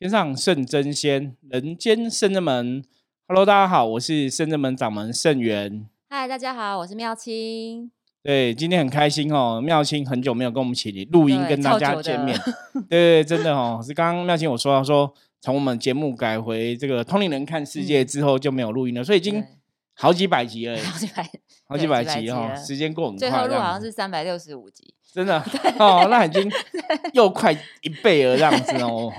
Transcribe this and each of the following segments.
天上圣真仙，人间圣真门。Hello，大家好，我是圣真门掌门圣元。嗨，大家好，我是妙清。对，今天很开心哦，妙清很久没有跟我们一起录音，跟大家见面。对对，真的哦，是刚刚妙清我说到说，从我们节目改回这个通灵人看世界之后就没有录音了，所以已经好几百集了，好几百，好几百集哦，时间过很快。最后录好像是三百六十五集，真的 哦，那已经又快一倍了这样子哦。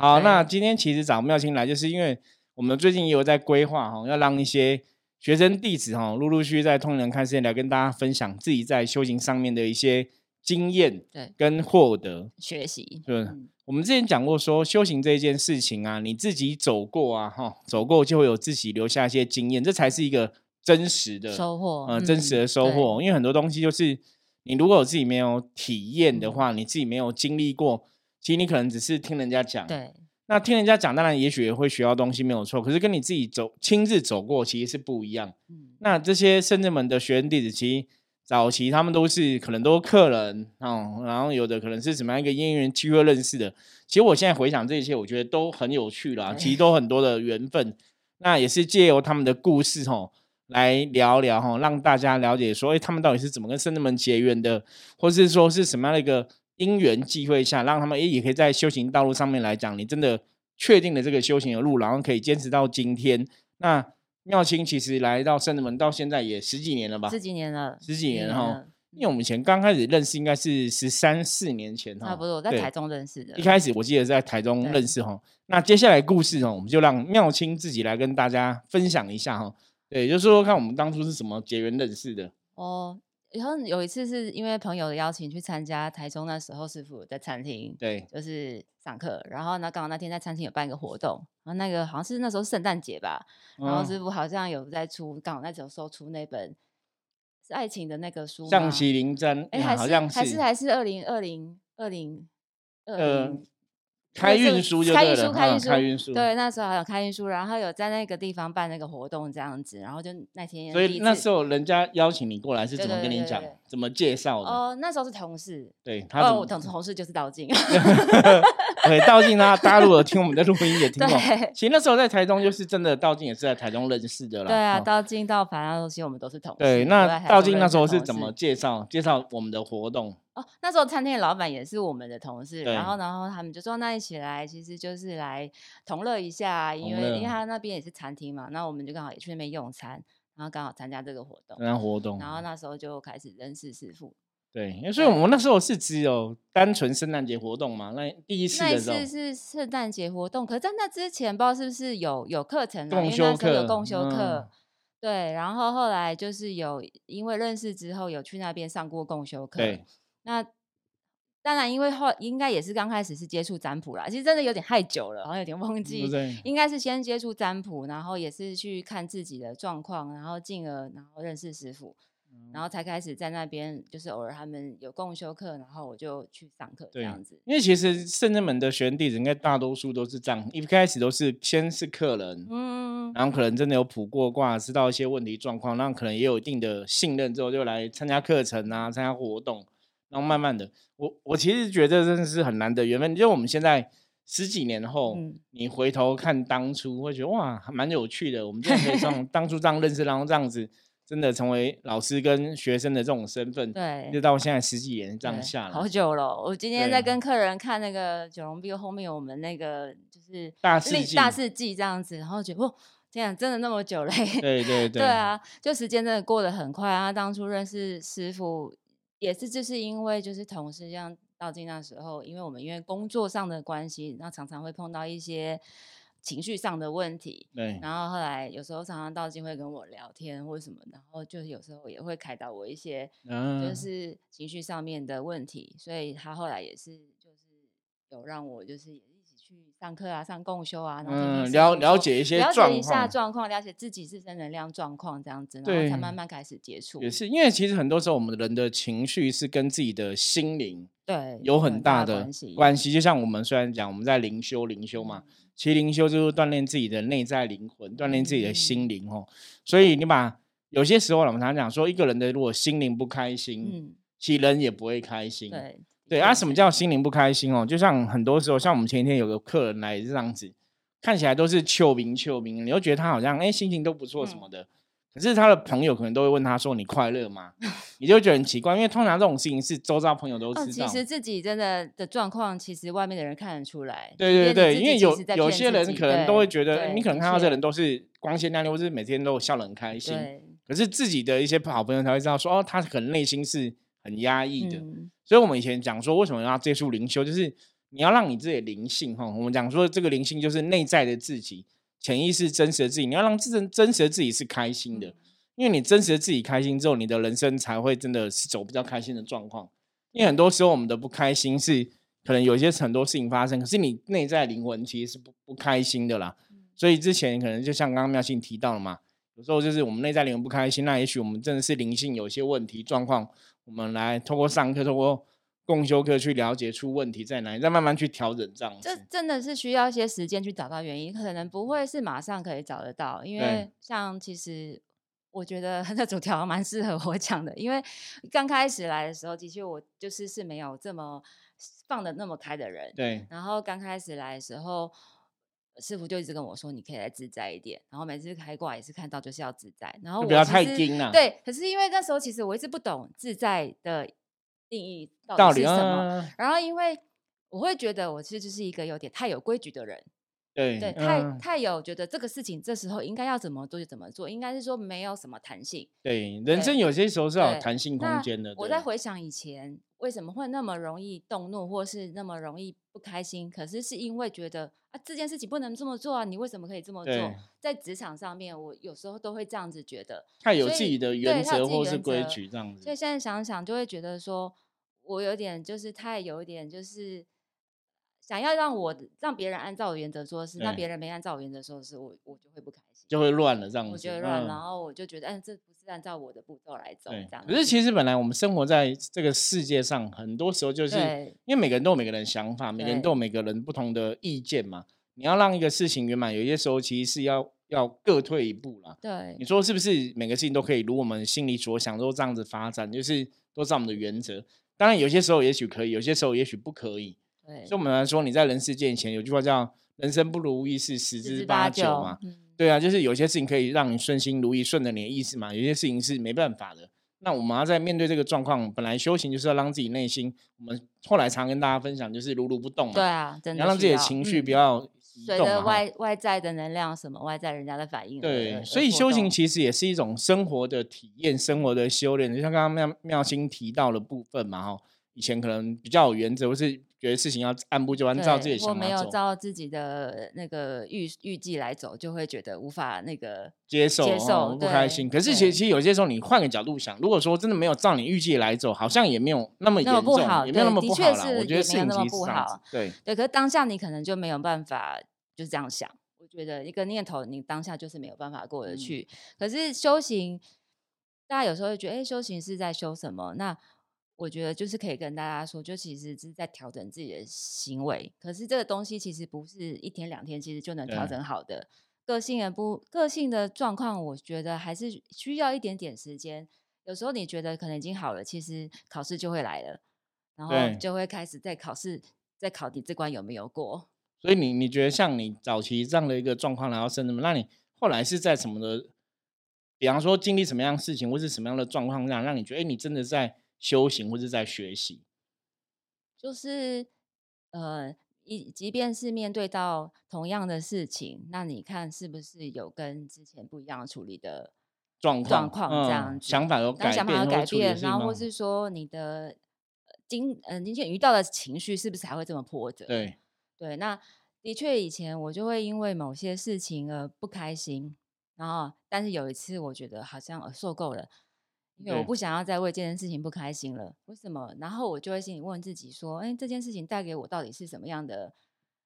好，那今天其实找妙清来，就是因为我们最近也有在规划哈，要让一些学生弟子哈，陆陆续续在通人看世界来跟大家分享自己在修行上面的一些经验，对，跟获得学习。对，我们之前讲过说，修行这件事情啊，你自己走过啊，哈，走过就会有自己留下一些经验，这才是一个真实的收获，呃，真实的收获。因为很多东西就是你如果有自己没有体验的话，你自己没有经历过。其实你可能只是听人家讲，对，那听人家讲，当然也许也会学到东西，没有错。可是跟你自己走亲自走过，其实是不一样。嗯，那这些圣人门的学生弟子，其实早期他们都是可能都客人哦，然后有的可能是什么样一个因缘机会认识的。其实我现在回想这一切，我觉得都很有趣啦，其实都很多的缘分。那也是借由他们的故事吼，来聊聊哈，让大家了解说，哎，他们到底是怎么跟圣人门结缘的，或是说是什么样的一个。因缘际会下，让他们也也可以在修行道路上面来讲，你真的确定了这个修行的路，然后可以坚持到今天。那妙清其实来到圣人门到现在也十几年了吧？十几年了，十几年哈。因为我们以前刚开始认识，应该是十三四年前哈。差不多在台中认识的。一开始我记得在台中认识哈。那接下来故事哦，我们就让妙清自己来跟大家分享一下哈。对，就说说看我们当初是怎么结缘认识的哦。然后有一次是因为朋友的邀请去参加台中那时候师傅在餐厅，对，就是上课。然后呢，刚好那天在餐厅有办一个活动，然后那个好像是那时候圣诞节吧，然后师傅好像有在出，刚好那时候收出那本是爱情的那个书，象棋灵针，哎，还是还是还是二零二零二零二。开运输就对了，开运输，对，那时候还有开运输，然后有在那个地方办那个活动这样子，然后就那天，所以那时候人家邀请你过来是怎么跟你讲，怎么介绍的？哦，那时候是同事，对，他同同事就是道静，对，道静啊，大家如果听我们的录音也听过，其实那时候在台中就是真的，道静也是在台中认识的啦。对啊，道静、道凡啊，其实我们都是同事。对，那道静那时候是怎么介绍介绍我们的活动？哦，那时候餐厅的老板也是我们的同事，然后然后他们就说那一起来，其实就是来同乐一下，因为因为他那边也是餐厅嘛，那我们就刚好也去那边用餐，然后刚好参加这个活动，参加活。动，然后那时候就开始认识师傅。对，所以我们那时候是只有单纯圣诞节活动嘛，那第一次那次是圣诞节活动，可在那之前不知道是不是有有课程，共修课有共修课，对，然后后来就是有因为认识之后有去那边上过共修课，对。那当然，因为后应该也是刚开始是接触占卜啦，其实真的有点太久了，好像有点忘记。应该是先接触占卜，然后也是去看自己的状况，然后进而然后认识师傅，然后才开始在那边就是偶尔他们有共修课，然后我就去上课这样子。因为其实圣人门的学员弟子应该大多数都是这样，一开始都是先是客人，嗯，然后可能真的有卜过卦，知道一些问题状况，然后可能也有一定的信任之后，就来参加课程啊，参加活动。然后慢慢的，我我其实觉得真的是很难得缘分。就我们现在十几年后，你回头看当初，会觉得哇，蛮有趣的。我们就可以 从当初这样认识，然后这样子真的成为老师跟学生的这种身份，对，就到现在十几年这样下来，好久了。我今天在跟客人看那个九龙壁后面，我们那个就是大世纪大世纪这样子，然后觉得哦，这样真的那么久嘞？对对对，对啊，就时间真的过得很快啊。当初认识师傅。也是，就是因为就是同事像道静那时候，因为我们因为工作上的关系，然后常常会碰到一些情绪上的问题。对。然后后来有时候常常道静会跟我聊天或什么，然后就有时候也会开导我一些，就是情绪上面的问题。所以他后来也是就是有让我就是。去上课啊，上共修啊，然后了了解一些了解一下状况，了解自己自身能量状况这样子，然后才慢慢开始接触。也是因为其实很多时候我们人的情绪是跟自己的心灵对有很大的关系。就像我们虽然讲我们在灵修灵修嘛，其实灵修就是锻炼自己的内在灵魂，锻炼自己的心灵哦。所以你把有些时候我们常常讲说，一个人的如果心灵不开心，嗯，其实人也不会开心。对。对啊，什么叫心灵不开心哦？就像很多时候，像我们前一天有个客人来这样子，看起来都是秋明秋明，你又觉得他好像哎心情都不错什么的。可是他的朋友可能都会问他说：“你快乐吗？” 你就觉得很奇怪，因为通常这种事情是周遭朋友都知道。其实自己真的的状况，其实外面的人看得出来。对对对，因为有有些人可能都会觉得，你可能看到这人都是光鲜亮丽，或是每天都笑得很开心。可是自己的一些好朋友才会知道说：“哦，他可能内心是很压抑的。”所以，我们以前讲说，为什么要接触灵修，就是你要让你自己灵性哈。我们讲说，这个灵性就是内在的自己。潜意识真实的自己，你要让自真真实的自己是开心的，因为你真实的自己开心之后，你的人生才会真的是走比较开心的状况。因为很多时候我们的不开心是可能有些很多事情发生，可是你内在灵魂其实是不不开心的啦。所以之前可能就像刚刚妙信提到了嘛，有时候就是我们内在灵魂不开心，那也许我们真的是灵性有些问题状况，我们来通过上课，通过。共修课去了解出问题在哪里，再慢慢去调整这样子。这真的是需要一些时间去找到原因，可能不会是马上可以找得到。因为像其实我觉得 这主条蛮适合我讲的，因为刚开始来的时候，的确我就是是没有这么放的那么开的人。对。然后刚开始来的时候，师傅就一直跟我说：“你可以来自在一点。”然后每次开挂也是看到就是要自在。然后不要太精了。对。可是因为那时候其实我一直不懂自在的。定义到底是什么？然后，因为我会觉得我其实就是一个有点太有规矩的人，对对，太太有觉得这个事情这时候应该要怎么做就怎么做，应该是说没有什么弹性。对，人生有些时候是有弹性空间的。我在回想以前为什么会那么容易动怒，或是那么容易不开心，可是是因为觉得啊这件事情不能这么做啊，你为什么可以这么做？在职场上面，我有时候都会这样子觉得，太有自己的原则或是规矩这样子。所以现在想想就会觉得说。我有点就是太有一点就是想要让我让别人按照我原则做事，那别人没按照我原则做事，我我就会不开心，就会乱了这样子。我觉得乱，然后我就觉得，哎，这不是按照我的步骤来走，这样。可是其实本来我们生活在这个世界上，很多时候就是因为每个人都有每个人的想法，每个人都有每个人不同的意见嘛。你要让一个事情圆满，有些时候其实是要要各退一步啦。对，你说是不是？每个事情都可以如我们心里所想，都这样子发展，就是都是我们的原则。当然，有些时候也许可以，有些时候也许不可以。对，所以我们来说，你在人世间前有句话叫“人生不如意事十之八九”嘛。对啊，就是有些事情可以让你顺心如意，顺着你的意思嘛。有些事情是没办法的。那我们要在面对这个状况，本来修行就是要让自己内心，我们后来常跟大家分享，就是如如不动嘛。对啊，真的要让自己的情绪不要。随着外外在的能量，什么外在人家的反应，对，所以修行其实也是一种生活的体验，生活的修炼。就像刚刚妙妙心提到的部分嘛，哈，以前可能比较有原则，或是觉得事情要按部就班，照自己的想法走，没有照自己的那个预预计来走，就会觉得无法那个接受，接受不开心。可是其实其实有些时候，你换个角度想，如果说真的没有照你预计来走，好像也没有那么严重，也没有那么不好啦。我觉得是那么不好，对对。可是当下你可能就没有办法。就是这样想，我觉得一个念头，你当下就是没有办法过得去。可是修行，大家有时候会觉得，哎，修行是在修什么？那我觉得就是可以跟大家说，就其实是在调整自己的行为。可是这个东西其实不是一天两天，其实就能调整好的。个性的不个性的状况，我觉得还是需要一点点时间。有时候你觉得可能已经好了，其实考试就会来了，然后就会开始在考试，在考你这关有没有过。所以你你觉得像你早期这样的一个状况，然后生什么？那你后来是在什么的？比方说经历什么样的事情，或是什么样的状况下，让你觉得哎，你真的在修行，或者在学习？就是呃，一即便是面对到同样的事情，那你看是不是有跟之前不一样处理的状状况？这样想法有改变，改变，然后或是说你的今呃今天遇到的情绪是不是还会这么波折？对。对，那的确以前我就会因为某些事情而不开心，然后但是有一次我觉得好像受够了，因为我不想要再为这件事情不开心了。为什么？然后我就会心里问自己说：，哎，这件事情带给我到底是什么样的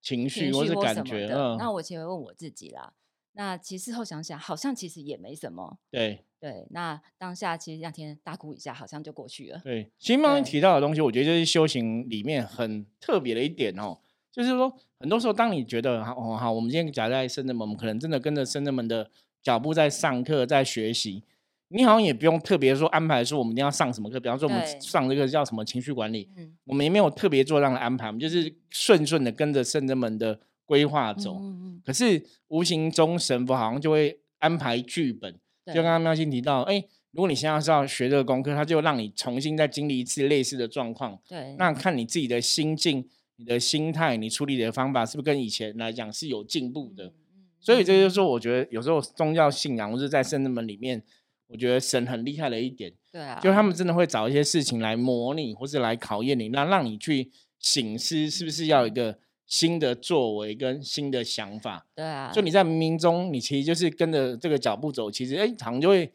情绪或是感觉？那我其实问我自己啦。那其实后想想，好像其实也没什么。对对，那当下其实那天大哭一下，好像就过去了。对，其实刚刚提到的东西，我觉得就是修行里面很特别的一点哦。就是说，很多时候，当你觉得哦，好，我们今天夹在深圳门，我们可能真的跟着深圳们的脚步在上课，在学习。你好像也不用特别说安排说我们一定要上什么课，比方说我们上这个叫什么情绪管理，我们也没有特别做这样的安排，我们就是顺顺的跟着圣人们的规划走。可是无形中神佛好像就会安排剧本，就刚刚妙心提到，哎，如果你现在是要学这个功课，他就让你重新再经历一次类似的状况。对，那看你自己的心境、你的心态、你处理的方法是不是跟以前来讲是有进步的。所以这就是说，我觉得有时候宗教信仰或者在圣人们里面。我觉得神很厉害的一点，对啊，就他们真的会找一些事情来模拟，或是来考验你，那让你去醒思，是不是要一个新的作为跟新的想法？对啊，就你在冥冥中，你其实就是跟着这个脚步走，其实哎，常就会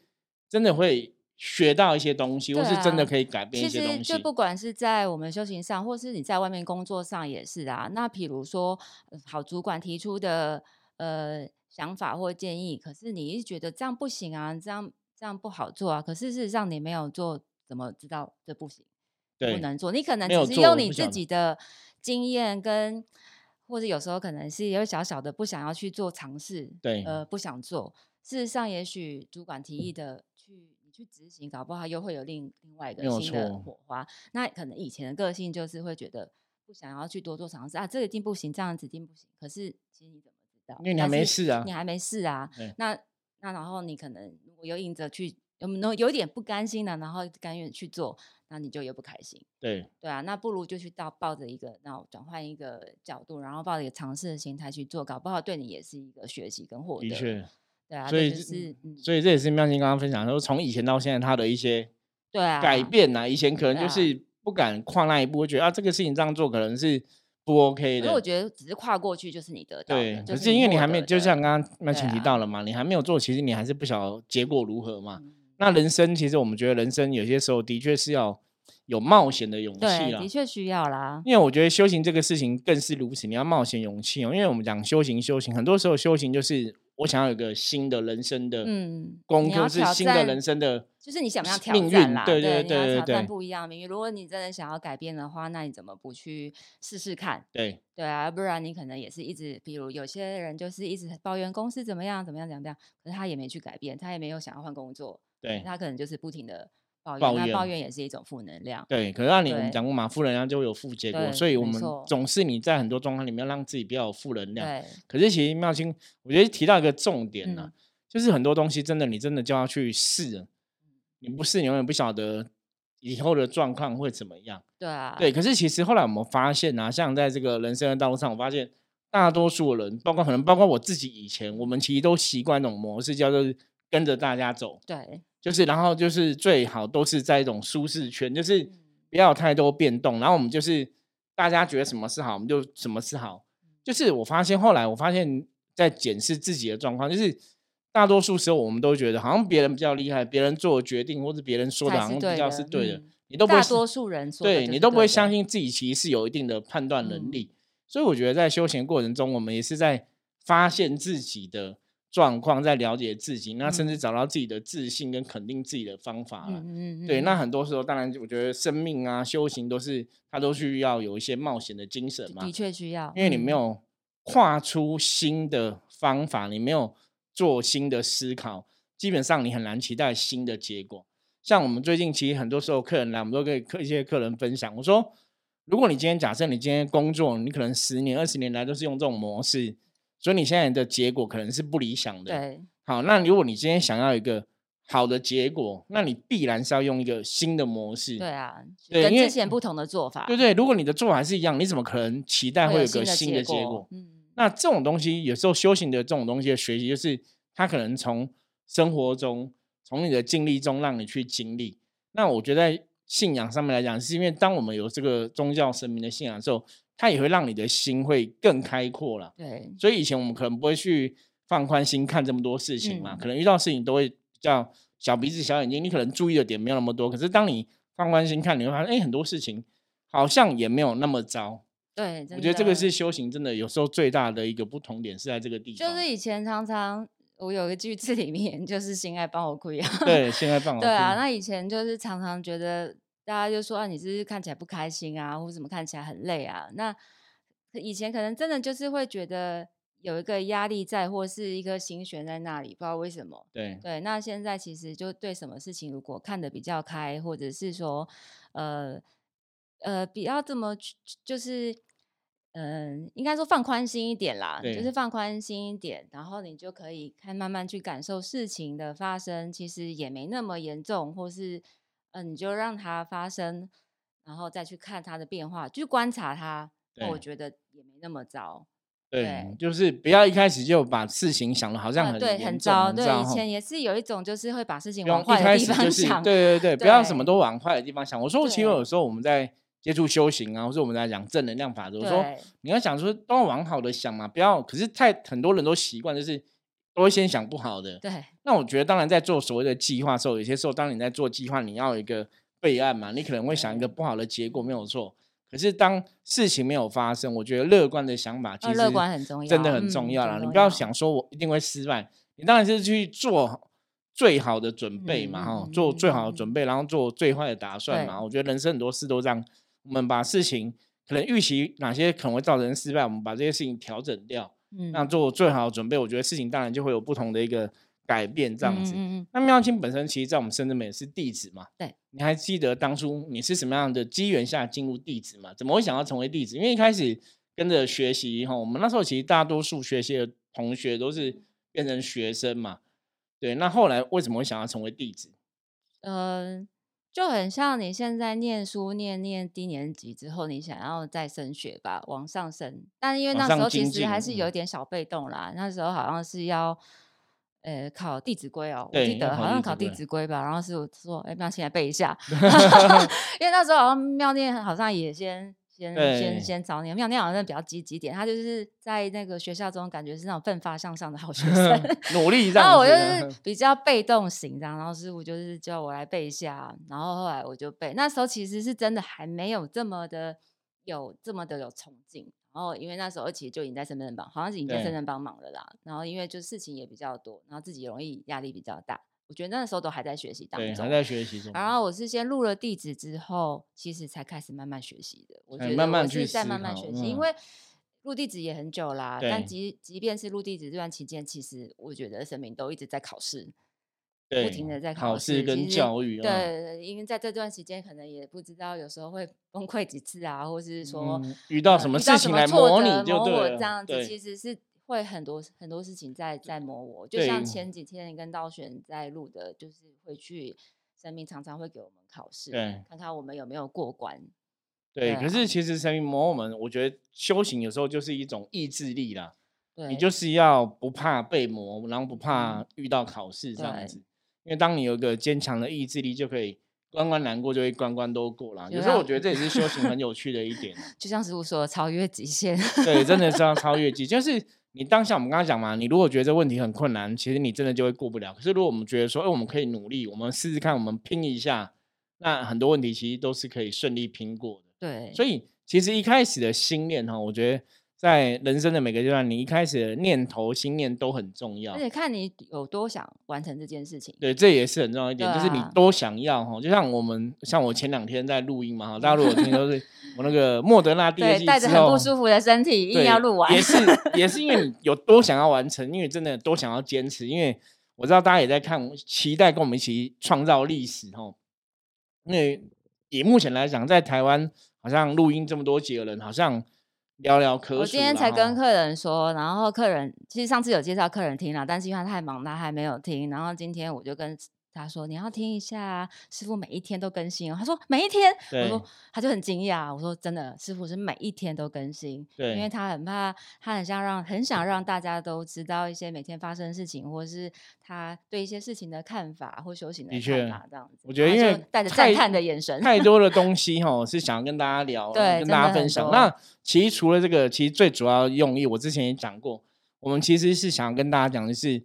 真的会学到一些东西，或是真的可以改变一些东西。就不管是在我们修行上，或是你在外面工作上也是啊。那比如说，好主管提出的呃想法或建议，可是你一直觉得这样不行啊，这样。这样不好做啊！可是事实上你没有做，怎么知道这不行？不能做。你可能只是用你自己的经验跟，或者有时候可能是有小小的不想要去做尝试，对，呃，不想做。事实上，也许主管提议的去你去执行，搞不好又会有另另外一个新的火花。那可能以前的个性就是会觉得不想要去多做尝试啊，这个一定不行，这样子一定不行。可是其实你怎么知道？因为你还没试啊，你还没试啊。那。那然后你可能有硬着去，有有有点不甘心的，然后甘愿去做，那你就又不开心。对对啊，那不如就去到抱着一个，然后转换一个角度，然后抱着一个尝试的心态去做，搞不好对你也是一个学习跟获得。的确，对啊，所以是，所以这也是妙心刚刚分享说，从以前到现在他的一些对啊改变啊，以前可能就是不敢跨那一步，觉得啊这个事情这样做可能是。不 OK 的，因为我觉得只是跨过去就是你得到，对，可是因为你还没，就像刚刚那前提到了嘛，你还没有做，其实你还是不晓得结果如何嘛。那人生其实我们觉得人生有些时候的确是要有冒险的勇气啦，的确需要啦。因为我觉得修行这个事情更是如此，你要冒险勇气哦。因为我们讲修行，修行很多时候修行就是。我想要有个新的人生的功课，是新的人生的，就是你想不想挑战啦？对对对对挑战不一样的命运。如果你真的想要改变的话，那你怎么不去试试看？对对啊，不然你可能也是一直，比如有些人就是一直抱怨公司怎么样怎么样怎么样，可是他也没去改变，他也没有想要换工作，对他可能就是不停的。抱怨，抱怨也是一种负能量。对，可是让你我们讲过嘛，负能量就会有负结果，所以我们总是你在很多状况里面让自己不要有负能量。对。可是其实妙清，我觉得提到一个重点呢，就是很多东西真的你真的就要去试，你不试你永远不晓得以后的状况会怎么样。对啊。对，可是其实后来我们发现啊，像在这个人生的道路上，我发现大多数的人，包括可能包括我自己以前，我们其实都习惯一种模式，叫做跟着大家走。对。就是，然后就是最好都是在一种舒适圈，就是不要太多变动。然后我们就是大家觉得什么是好，我们就什么是好。就是我发现后来，我发现在检视自己的状况，就是大多数时候我们都觉得好像别人比较厉害，别人做决定或者别人说的好像比较是对的，你都不会。大多数人对你都不会相信自己其实是有一定的判断能力。所以我觉得在休闲过程中，我们也是在发现自己的。状况在了解自己，那甚至找到自己的自信跟肯定自己的方法了。对，那很多时候，当然，我觉得生命啊、修行都是，它都需要有一些冒险的精神嘛。的确需要，因为你没有跨出新的方法，你没有做新的思考，基本上你很难期待新的结果。像我们最近其实很多时候客人来，我们都跟客一些客人分享，我说，如果你今天假设你今天工作，你可能十年、二十年来都是用这种模式。所以你现在的结果可能是不理想的。对，好，那如果你今天想要一个好的结果，那你必然是要用一个新的模式。对啊，跟之前不同的做法。对对，如果你的做法是一样，你怎么可能期待会有个新的结果？嗯，那这种东西有时候修行的这种东西的学习，就是它可能从生活中、从你的经历中让你去经历。那我觉得在信仰上面来讲，是因为当我们有这个宗教神明的信仰的时候。它也会让你的心会更开阔了。对，所以以前我们可能不会去放宽心看这么多事情嘛，可能遇到事情都会叫小鼻子小眼睛，你可能注意的点没有那么多。可是当你放宽心看，你会发现，哎，很多事情好像也没有那么糟。对，我觉得这个是修行真的有时候最大的一个不同点是在这个地方。就是以前常常我有个句子里面 就是“心爱帮我亏”啊。对，心爱帮我。对啊，那以前就是常常觉得。大家就说啊，你是看起来不开心啊，或者怎么看起来很累啊？那以前可能真的就是会觉得有一个压力在，或是一个心悬在那里，不知道为什么。对对，那现在其实就对什么事情，如果看得比较开，或者是说，呃呃，比较这么就是，嗯，应该说放宽心一点啦，就是放宽心一点，然后你就可以看慢慢去感受事情的发生，其实也没那么严重，或是，嗯，你就让它发生，然后再去看它的变化，去观察它。我觉得也没那么糟，对，就是不要一开始就把事情想的好像很对很糟。对，以前也是有一种就是会把事情往坏的地方 想，对对对，不要什么都往坏的地方想。我说，其实有时候我们在接触修行啊，或者我们在讲正能量法则，我说你要想说都要往好的想嘛，不要。可是太很多人都习惯就是都会先想不好的。对，那我觉得当然在做所谓的计划的时候，有些时候当你在做计划，你要有一个备案嘛，你可能会想一个不好的结果，没有错。可是当事情没有发生，我觉得乐观的想法其实乐观很重要，真的很重要了。你不要想说我一定会失败，你当然是去做最好的准备嘛，哈，做最好的准备，然后做最坏的打算嘛。我觉得人生很多事都这样，我们把事情可能预期哪些可能会造成失败，我们把这些事情调整掉，嗯，那做最好的准备，我觉得事情当然就会有不同的一个。改变这样子，那妙清本身其实，在我们深圳美是弟子嘛？对，你还记得当初你是什么样的机缘下进入弟子嘛？怎么会想要成为弟子？因为一开始跟着学习哈，我们那时候其实大多数学习的同学都是变成学生嘛。对，那后来为什么会想要成为弟子？嗯，就很像你现在念书念念低年级之后，你想要再升学吧，往上升。但因为那时候其实还是有点小被动啦，那时候好像是要。呃，考《弟子规》哦，我记得好像考《弟子规》吧。然后是说，哎，那先来背一下，因为那时候好像妙念好像也先先先先找你。妙念好像比较积极点，他就是在那个学校中感觉是那种奋发向上的好学生，努力。然后我就是比较被动型，这样。然后师傅就是叫我来背一下，然后后来我就背。那时候其实是真的还没有这么的有这么的有冲劲。然后，因为那时候其实就已经在深圳帮，好像是已经在深圳帮忙了啦。然后，因为就事情也比较多，然后自己容易压力比较大。我觉得那时候都还在学习当中，还在学习中。然后我是先录了地址之后，其实才开始慢慢学习的。我觉得慢慢是在慢慢学习，因为录地址也很久啦。但即即便是录地址这段期间，其实我觉得神明都一直在考试。不停的在考试跟教育，对，因为在这段时间可能也不知道有时候会 崩溃几次啊，或是说遇到什么事情来磨你，就对这样子，其实是会很多很多事情在在磨我。就像前几天跟道玄在录的，就是会去神明常常会给我们考试，对，看看我们有没有过关。对，可是其实神明磨我们，我觉得修行有时候就是一种意志力啦。你就是要不怕被磨，然后不怕遇到考试这样子。因为当你有一个坚强的意志力，就可以关关难过，就会关关都过啦。有时候我觉得这也是修行很有趣的一点。就像师傅说，超越极限。对，真的是要超越极限。就是你当下我们刚刚讲嘛，你如果觉得这问题很困难，其实你真的就会过不了。可是如果我们觉得说，哎，我们可以努力，我们试试看，我们拼一下，那很多问题其实都是可以顺利拼过的。对。所以其实一开始的心念哈，我觉得。在人生的每个阶段，你一开始的念头、心念都很重要，而且看你有多想完成这件事情。对，这也是很重要一点，就是你多想要哈。就像我们，像我前两天在录音嘛哈，大家如果听都 是我那个莫德纳第二季带着很不舒服的身体，硬要录完，也是 也是因为你有多想要完成，因为真的多想要坚持，因为我知道大家也在看，期待跟我们一起创造历史哈。因为以目前来讲，在台湾好像录音这么多集的人，好像。聊聊可我今天才跟客人说，然后客人其实上次有介绍客人听了，但是因为他太忙，他还没有听。然后今天我就跟。他说：“你要听一下，师傅每一天都更新哦。”他说：“每一天。”我说：“他就很惊讶。”我说：“真的，师傅是每一天都更新，对，因为他很怕，他很想让，很想让大家都知道一些每天发生的事情，或者是他对一些事情的看法或修行的看法，这样子。我觉得，因为带着赞叹的眼神，太多的东西 哈，是想要跟大家聊，跟大家分享。那其实除了这个，其实最主要用意，我之前也讲过，我们其实是想要跟大家讲的是。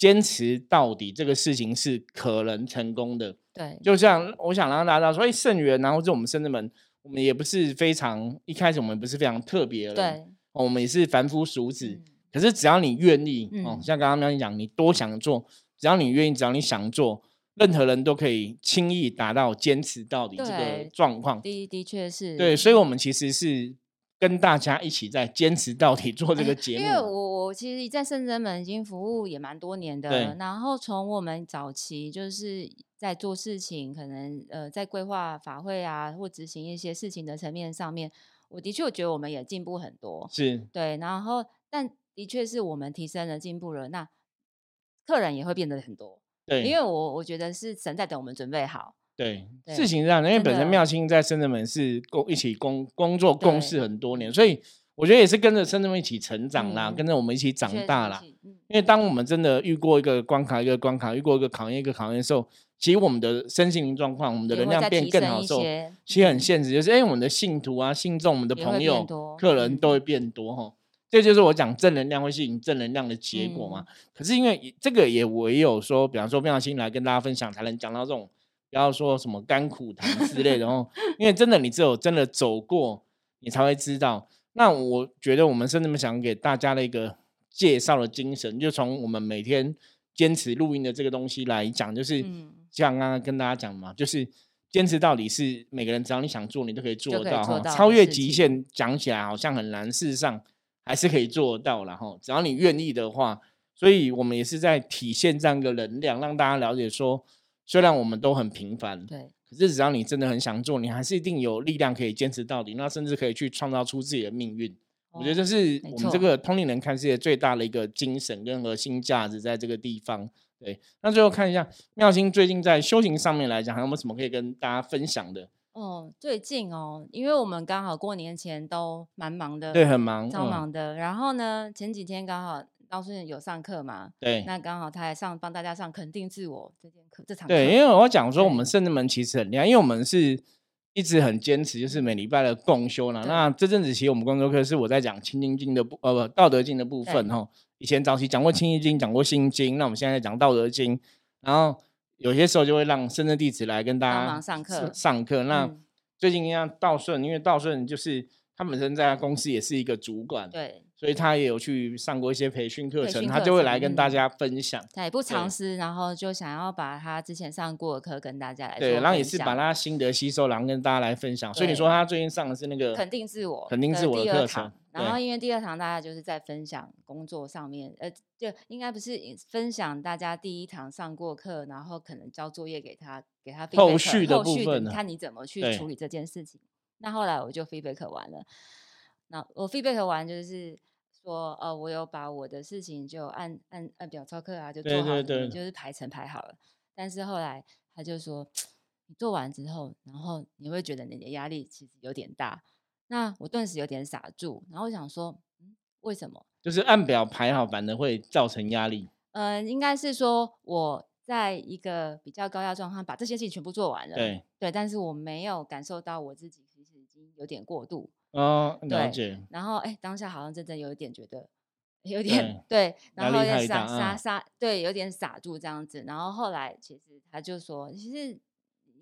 坚持到底这个事情是可能成功的，对，就像我想让大家知道，所以圣元，然后是我们圣人们，我们也不是非常一开始我们不是非常特别的，对，我们也是凡夫俗子，可是只要你愿意，哦，像刚刚那样讲，你多想做，只要你愿意，只要你想做，任何人都可以轻易达到坚持到底这个状况，的的确是，对，所以我们其实是跟大家一起在坚持到底做这个节目。因为我我其实，在圣真门已经服务也蛮多年的，然后从我们早期就是在做事情，可能呃在规划法会啊，或执行一些事情的层面上面，我的确我觉得我们也进步很多。是对，然后但的确是我们提升了进步了，那客人也会变得很多。对，因为我我觉得是神在等我们准备好。对，事情是这样，因为本身妙清在深圳门是共一起工工作共事很多年，所以我觉得也是跟着深圳门一起成长啦，跟着我们一起长大啦。因为当我们真的遇过一个关卡一个关卡，遇过一个考验一个考验的时候，其实我们的身心灵状况，我们的能量变更好的时候，其实很现实，就是哎，我们的信徒啊、信众、我们的朋友、客人都会变多哈。这就是我讲正能量会吸引正能量的结果嘛。可是因为这个也唯有说，比方说妙心来跟大家分享，才能讲到这种。不要说什么甘苦谈之类的哦，因为真的，你只有真的走过，你才会知道。那我觉得，我们是那么想给大家的一个介绍的精神，就从我们每天坚持录音的这个东西来讲，就是像刚刚跟大家讲嘛，就是坚持到底是每个人只要你想做，你都可以做到哈。超越极限讲起来好像很难，事实上还是可以做到然后只要你愿意的话，所以我们也是在体现这样一个能量，让大家了解说。虽然我们都很平凡，对，可是只要你真的很想做，你还是一定有力量可以坚持到底，那甚至可以去创造出自己的命运。我觉得这是我们这个通灵人看世界最大的一个精神跟核心价值，在这个地方。对，那最后看一下妙心最近在修行上面来讲，还有没有什么可以跟大家分享的？哦，最近哦，因为我们刚好过年前都蛮忙的，对，很忙，超忙的。然后呢，前几天刚好。道顺有上课嘛？对，那刚好他还上帮大家上肯定自我这节课，这场对，因为我讲说我们圣人门其实很厉害，因为我们是一直很坚持，就是每礼拜的共修呢。那这阵子其实我们工作课是我在讲《清净经》的部，呃，不，《道德经》的部分哈。以前早期讲过《清净经》，讲过《心经》，那我们现在讲《道德经》，然后有些时候就会让圣人弟子来跟大家上课上课。那最近像道顺，因为道顺就是他本身在公司也是一个主管，对。所以他也有去上过一些培训课程，他就会来跟大家分享。他也不藏私，然后就想要把他之前上过的课跟大家来对，然后也是把他心得吸收，然后跟大家来分享。所以你说他最近上的是那个肯定自我、肯定自我的课程。然后因为第二堂大家就是在分享工作上面，呃，就应该不是分享大家第一堂上过课，然后可能交作业给他，给他后续的部分，看你怎么去处理这件事情。那后来我就 feedback 完了，那我 feedback 完就是。说呃，我有把我的事情就按按按表操课啊，就做好，就是排程排好了。但是后来他就说，你做完之后，然后你会觉得你的压力其实有点大。那我顿时有点傻住，然后想说，嗯，为什么？就是按表排好，反而会造成压力。嗯，应该是说我在一个比较高压状况，把这些事情全部做完了。对对，但是我没有感受到我自己其实已经有点过度。哦，了解。然后，哎，当下好像真的有一点觉得有点对，然后也傻傻傻，对，有点傻住这样子。然后后来，其实他就说，其实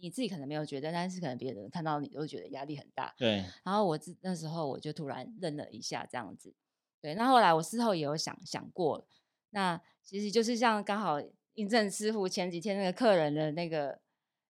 你自己可能没有觉得，但是可能别人看到你都觉得压力很大。对。然后我自那时候我就突然愣了一下，这样子。对。那后来我事后也有想想过，那其实就是像刚好印证师傅前几天那个客人的那个。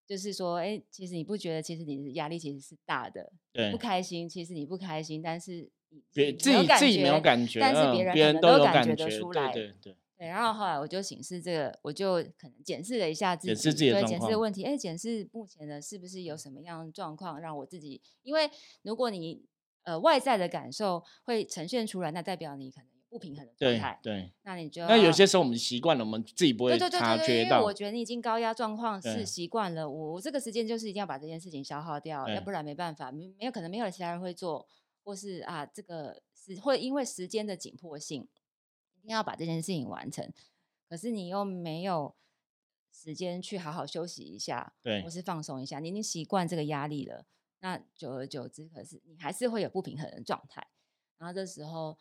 就是说，哎，其实你不觉得，其实你的压力其实是大的，对，不开心，其实你不开心，但是别自己自己没有感觉，但是别人都有感觉得出来，对对对。然后后来我就审视这个，我就可能检视了一下自己，对，检视问题，哎，检视目前的是不是有什么样的状况，让我自己，因为如果你呃外在的感受会呈现出来，那代表你可能。不平衡的状态，对，那你就那有些时候我们习惯了，我们自己不会察觉到。我觉得你已经高压状况是习惯了，我我这个时间就是一定要把这件事情消耗掉，要不然没办法，没没有可能没有其他人会做，或是啊这个是会因为时间的紧迫性，一定要把这件事情完成，可是你又没有时间去好好休息一下，对，或是放松一下，你已经习惯这个压力了，那久而久之，可是你还是会有不平衡的状态，然后这时候。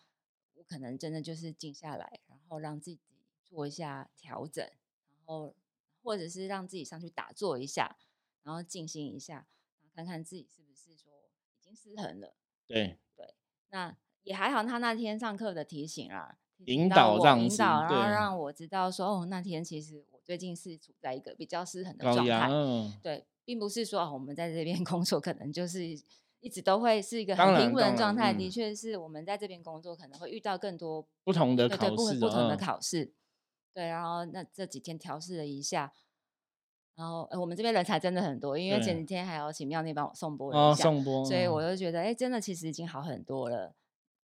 我可能真的就是静下来，然后让自己做一下调整，然后或者是让自己上去打坐一下，然后静心一下，然后看看自己是不是说已经失衡了。对对，那也还好，他那天上课的提醒啦，引导让引导，然后让我知道说，哦，那天其实我最近是处在一个比较失衡的状态。对，并不是说我们在这边 工作可能就是。一直都会是一个很平稳的状态。的确是我们在这边工作，可能会遇到更多不同的考试，不同的考试。对，然后那这几天调试了一下，然后我们这边人才真的很多，因为前几天还有请妙内帮我送播一下，所以我就觉得，哎，真的其实已经好很多了。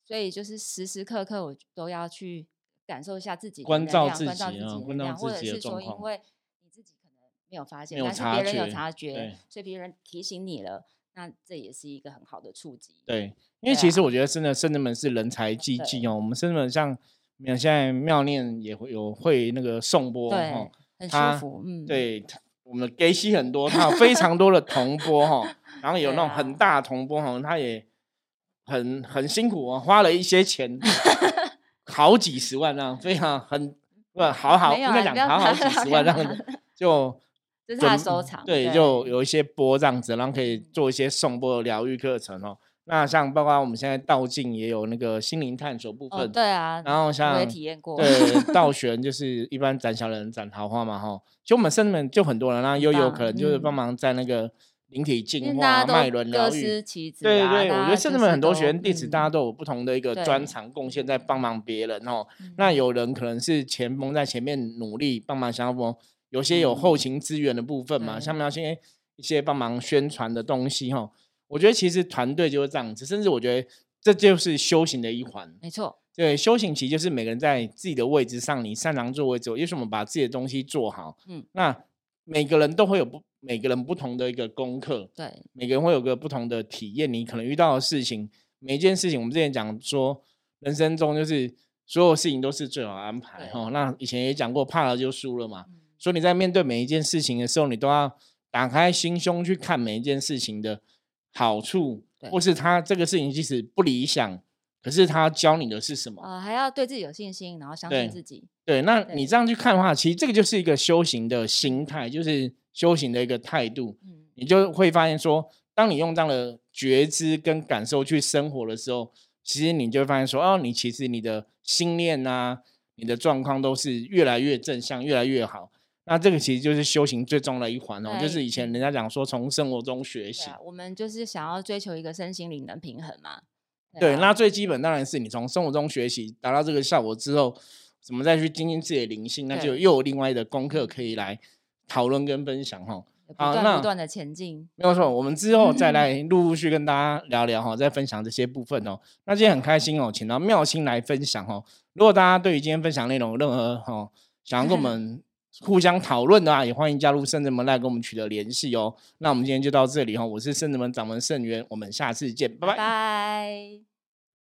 所以就是时时刻刻我都要去感受一下自己关照自己，关照自己能量，或者是说，因为你自己可能没有发现，但是别人有察觉，所以别人提醒你了，那这也是一个很好的触及。对，因为其实我觉得真的圣人们是人才济济哦，我们圣人们像。有现在妙念也会有会那个颂钵，哈，很舒服，嗯，对，我们给息很多，他有非常多的铜钵哈，然后 有那种很大的铜钵哈，他也很很辛苦啊，花了一些钱，好几十万这样，非常很不好好应该讲好好几十万这样子，就这是他收藏，对，就有一些波这样子，然后可以做一些颂钵的疗愈课程哦。那像包括我们现在道静也有那个心灵探索部分，对啊，然后像我也体验过，对道玄就是一般斩小人斩桃花嘛哈，其实我们身边就很多人，那悠悠可能就是帮忙在那个灵体净化、脉轮疗愈，对对，我觉得甚至们很多学员弟子，大家都有不同的一个专长贡献在帮忙别人哦。那有人可能是前锋在前面努力帮忙想要有些有后勤资源的部分嘛，像那些一些帮忙宣传的东西哈。我觉得其实团队就是这样子，甚至我觉得这就是修行的一环。没错，对，修行其实就是每个人在自己的位置上，你擅长做位置，也是我们把自己的东西做好。嗯，那每个人都会有不每个人不同的一个功课。对，每个人会有个不同的体验。你可能遇到的事情，每一件事情，我们之前讲说，人生中就是所有事情都是最好安排。哦，那以前也讲过，怕了就输了嘛。所以你在面对每一件事情的时候，你都要打开心胸去看每一件事情的。好处，或是他这个事情即使不理想，可是他教你的是什么？啊，还要对自己有信心，然后相信自己。对，那你这样去看的话，其实这个就是一个修行的心态，就是修行的一个态度。嗯，你就会发现说，当你用这样的觉知跟感受去生活的时候，其实你就会发现说，哦，你其实你的心念啊，你的状况都是越来越正向，越来越好。那这个其实就是修行最重要的一环哦，就是以前人家讲说从生活中学习，我们就是想要追求一个身心灵的平衡嘛。对，那最基本当然是你从生活中学习达到这个效果之后，怎么再去精进自己的灵性，那就又有另外的功课可以来讨论跟分享哈。好，那不断的前进，没有错。我们之后再来陆陆续跟大家聊聊哈，再分享这些部分哦。那今天很开心哦，请到妙心来分享哦。如果大家对于今天分享内容有任何哈想要跟我们。互相讨论的啊，也欢迎加入圣人门来跟我们取得联系哦。那我们今天就到这里哈，我是圣人门掌门圣元，我们下次见，拜拜。